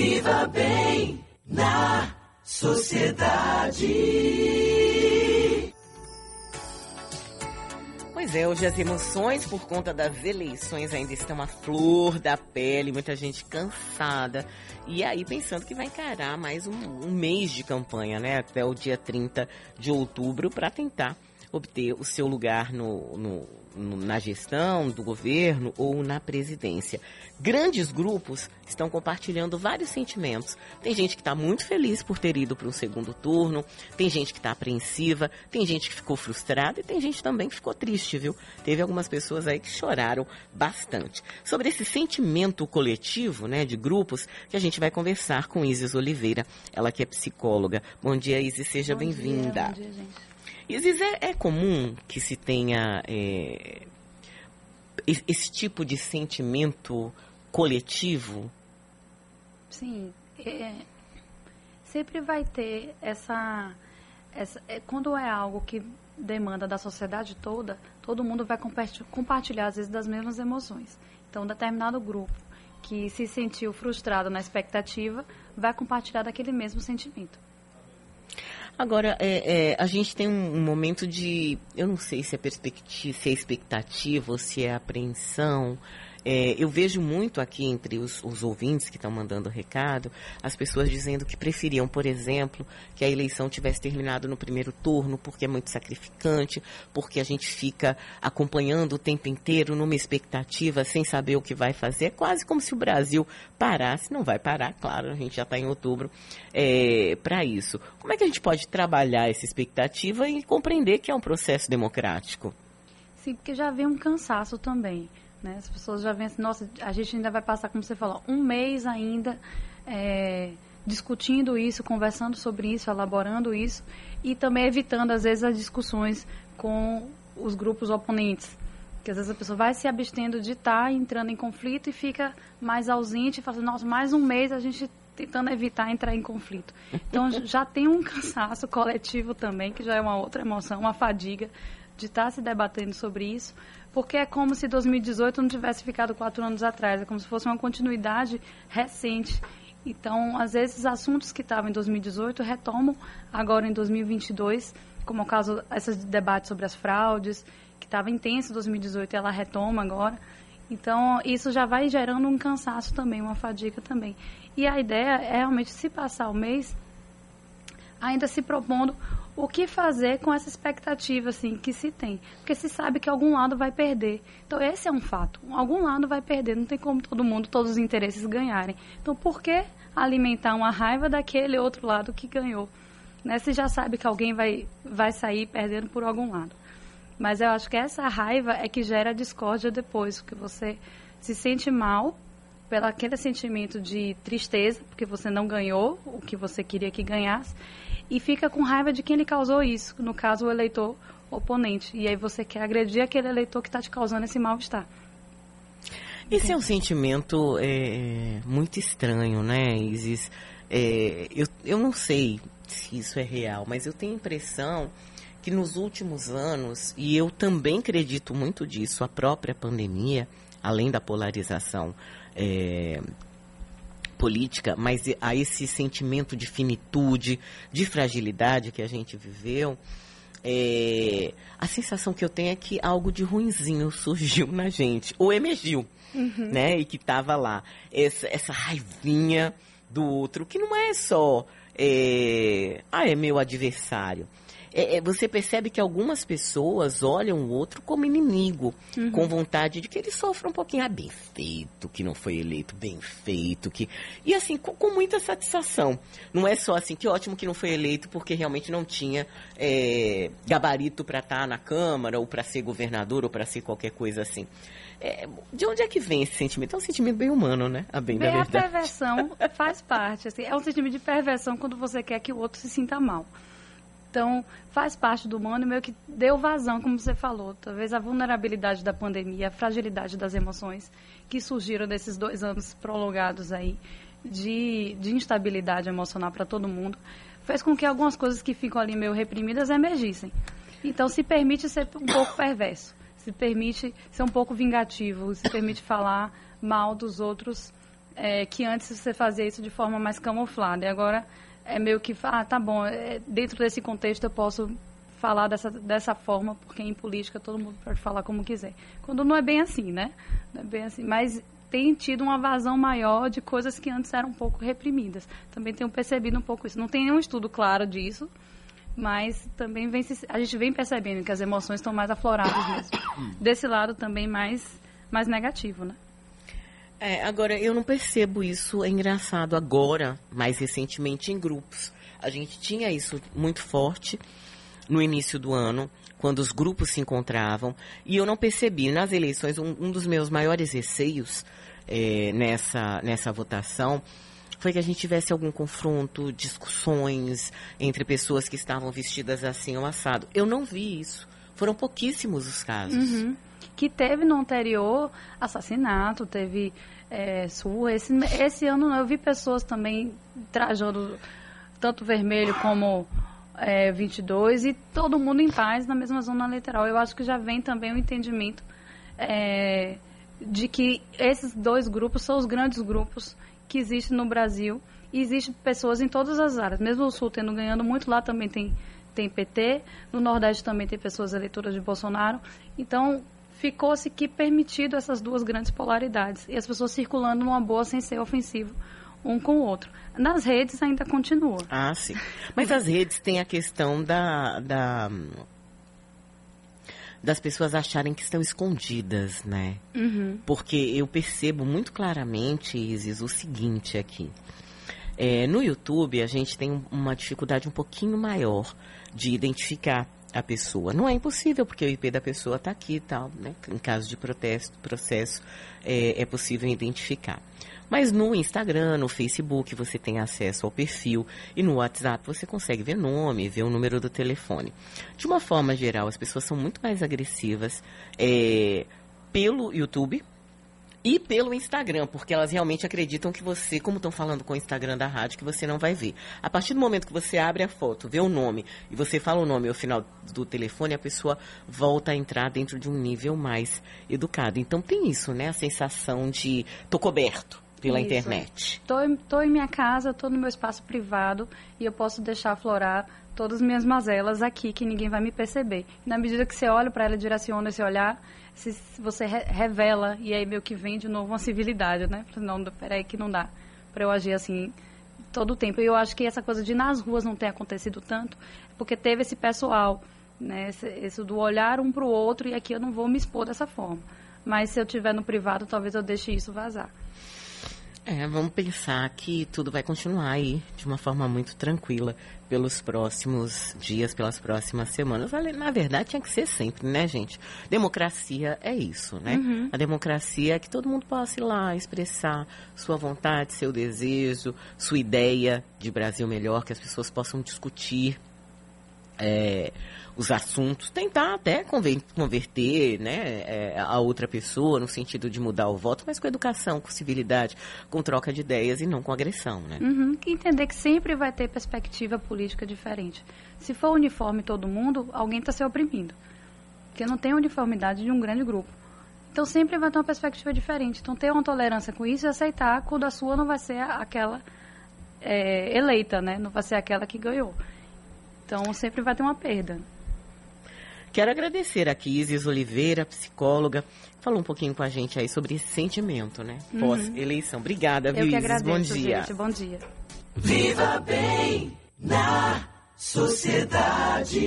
Viva bem na sociedade. Pois é, hoje as emoções por conta das eleições ainda estão à flor da pele, muita gente cansada. E aí pensando que vai encarar mais um, um mês de campanha, né? Até o dia 30 de outubro para tentar obter o seu lugar no, no, no, na gestão do governo ou na presidência. Grandes grupos estão compartilhando vários sentimentos. Tem gente que está muito feliz por ter ido para o segundo turno, tem gente que está apreensiva, tem gente que ficou frustrada e tem gente também que ficou triste, viu? Teve algumas pessoas aí que choraram bastante. Sobre esse sentimento coletivo, né, de grupos, que a gente vai conversar com Isis Oliveira, ela que é psicóloga. Bom dia, Isis, seja bem-vinda. Bom dia, gente. Isis, é, é comum que se tenha é, esse tipo de sentimento coletivo? Sim. É, sempre vai ter essa, essa. É, quando é algo que demanda da sociedade toda, todo mundo vai compartilhar, às vezes, das mesmas emoções. Então, um determinado grupo que se sentiu frustrado na expectativa vai compartilhar daquele mesmo sentimento. Agora, é, é, a gente tem um, momento de, eu não sei se é perspectiva, se é expectativa ou se é apreensão, é, eu vejo muito aqui entre os, os ouvintes que estão mandando recado, as pessoas dizendo que preferiam, por exemplo, que a eleição tivesse terminado no primeiro turno, porque é muito sacrificante, porque a gente fica acompanhando o tempo inteiro numa expectativa sem saber o que vai fazer. É quase como se o Brasil parasse. Não vai parar, claro, a gente já está em outubro é, para isso. Como é que a gente pode trabalhar essa expectativa e compreender que é um processo democrático? Sim, porque já vem um cansaço também. Né? As pessoas já vêm assim, nossa, a gente ainda vai passar, como você falou, um mês ainda é, discutindo isso, conversando sobre isso, elaborando isso e também evitando, às vezes, as discussões com os grupos oponentes. Que às vezes a pessoa vai se abstendo de estar tá entrando em conflito e fica mais ausente e fala, nossa, mais um mês a gente tentando evitar entrar em conflito. Então já tem um cansaço coletivo também, que já é uma outra emoção, uma fadiga de estar tá se debatendo sobre isso porque é como se 2018 não tivesse ficado quatro anos atrás, é como se fosse uma continuidade recente. Então, às vezes, assuntos que estavam em 2018 retomam agora em 2022, como é o caso esses debates sobre as fraudes, que estava intenso em 2018 e ela retoma agora. Então, isso já vai gerando um cansaço também, uma fadiga também. E a ideia é realmente, se passar o mês, ainda se propondo o que fazer com essa expectativa assim que se tem, porque se sabe que algum lado vai perder. Então esse é um fato. Algum lado vai perder, não tem como todo mundo, todos os interesses ganharem. Então por que alimentar uma raiva daquele outro lado que ganhou? Né? Se já sabe que alguém vai vai sair perdendo por algum lado. Mas eu acho que essa raiva é que gera discórdia depois, porque você se sente mal pelo aquele sentimento de tristeza, porque você não ganhou o que você queria que ganhasse, e fica com raiva de quem lhe causou isso, no caso o eleitor oponente. E aí você quer agredir aquele eleitor que está te causando esse mal-estar. Esse é um sentimento é, muito estranho, né, Isis? É, eu, eu não sei se isso é real, mas eu tenho a impressão que nos últimos anos, e eu também acredito muito disso, a própria pandemia, além da polarização é, política, mas a esse sentimento de finitude, de fragilidade que a gente viveu, é, a sensação que eu tenho é que algo de ruinzinho surgiu na gente, ou emergiu, uhum. né? E que estava lá. Essa, essa raivinha do outro, que não é só, é, ah, é meu adversário é, é, você percebe que algumas pessoas olham o outro como inimigo, uhum. com vontade de que ele sofra um pouquinho, ah, bem feito, que não foi eleito, bem feito, que... E assim, com, com muita satisfação. Não é só assim, que ótimo que não foi eleito porque realmente não tinha é, gabarito para estar tá na Câmara, ou para ser governador, ou para ser qualquer coisa assim. É, de onde é que vem esse sentimento? É um sentimento bem humano, né? A bem, bem da verdade. A perversão faz parte. Assim, é um sentimento de perversão quando você quer que o outro se sinta mal. Então, faz parte do humano meio que deu vazão, como você falou. Talvez a vulnerabilidade da pandemia, a fragilidade das emoções que surgiram desses dois anos prolongados aí de, de instabilidade emocional para todo mundo, fez com que algumas coisas que ficam ali meio reprimidas emergissem. Então, se permite ser um pouco perverso, se permite ser um pouco vingativo, se permite falar mal dos outros é, que antes você fazia isso de forma mais camuflada. E agora é meio que, ah, tá bom, é, dentro desse contexto eu posso falar dessa, dessa forma, porque em política todo mundo pode falar como quiser. Quando não é bem assim, né? Não é bem assim. Mas tem tido uma vazão maior de coisas que antes eram um pouco reprimidas. Também tenho percebido um pouco isso. Não tem nenhum estudo claro disso, mas também vem a gente vem percebendo que as emoções estão mais afloradas mesmo. Desse lado também mais, mais negativo, né? É, agora, eu não percebo isso, é engraçado, agora, mais recentemente, em grupos. A gente tinha isso muito forte no início do ano, quando os grupos se encontravam, e eu não percebi. Nas eleições, um, um dos meus maiores receios é, nessa, nessa votação foi que a gente tivesse algum confronto, discussões entre pessoas que estavam vestidas assim ou assado. Eu não vi isso. Foram pouquíssimos os casos. Uhum. Que teve no anterior assassinato, teve é. Esse, esse ano eu vi pessoas também trajando tanto vermelho como é, 22 e todo mundo em paz na mesma zona literal. Eu acho que já vem também o entendimento é, de que esses dois grupos são os grandes grupos que existem no Brasil e existem pessoas em todas as áreas. Mesmo o Sul tendo ganhando muito, lá também tem, tem PT, no Nordeste também tem pessoas eleitoras de Bolsonaro. Então, ficou-se que permitido essas duas grandes polaridades e as pessoas circulando numa boa sem ser ofensivo um com o outro. Nas redes ainda continua. Ah, sim. Mas as redes têm a questão da, da das pessoas acharem que estão escondidas, né? Uhum. Porque eu percebo muito claramente, Isis, o seguinte aqui. É, no YouTube, a gente tem uma dificuldade um pouquinho maior de identificar a pessoa. Não é impossível, porque o IP da pessoa está aqui e tal, né? Em caso de protesto, processo, é, é possível identificar. Mas no Instagram, no Facebook, você tem acesso ao perfil e no WhatsApp você consegue ver nome, ver o número do telefone. De uma forma geral, as pessoas são muito mais agressivas é, pelo YouTube, e pelo Instagram, porque elas realmente acreditam que você, como estão falando com o Instagram da rádio, que você não vai ver. A partir do momento que você abre a foto, vê o nome e você fala o nome ao final do telefone, a pessoa volta a entrar dentro de um nível mais educado. Então tem isso, né? A sensação de tô coberto pela Isso. internet. Tô, tô em minha casa, tô no meu espaço privado e eu posso deixar aflorar todas as minhas mazelas aqui que ninguém vai me perceber. Na medida que você olha para ela, direciona esse olhar, se você re revela e aí meio que vem de novo uma civilidade, né? Não, peraí que não dá para eu agir assim todo o tempo. E eu acho que essa coisa de nas ruas não ter acontecido tanto, porque teve esse pessoal, né? Esse, esse do olhar um para o outro e aqui eu não vou me expor dessa forma. Mas se eu tiver no privado, talvez eu deixe isso vazar. É, vamos pensar que tudo vai continuar aí de uma forma muito tranquila pelos próximos dias, pelas próximas semanas. Na verdade, tinha que ser sempre, né, gente? Democracia é isso, né? Uhum. A democracia é que todo mundo possa ir lá expressar sua vontade, seu desejo, sua ideia de Brasil melhor, que as pessoas possam discutir. É, os assuntos, tentar até converter né, é, a outra pessoa no sentido de mudar o voto, mas com educação, com civilidade, com troca de ideias e não com agressão. Né? Uhum, que entender que sempre vai ter perspectiva política diferente. Se for uniforme todo mundo, alguém está se oprimindo. Porque não tem uniformidade de um grande grupo. Então sempre vai ter uma perspectiva diferente. Então ter uma tolerância com isso e aceitar quando a sua não vai ser aquela é, eleita, né? Não vai ser aquela que ganhou. Então sempre vai ter uma perda. Quero agradecer aqui Isis Oliveira, psicóloga, falou um pouquinho com a gente aí sobre esse sentimento, né? Uhum. Pós-eleição. Obrigada, viu, Eu que Isis? agradeço, Bom dia. gente. Bom dia. Viva bem na sociedade.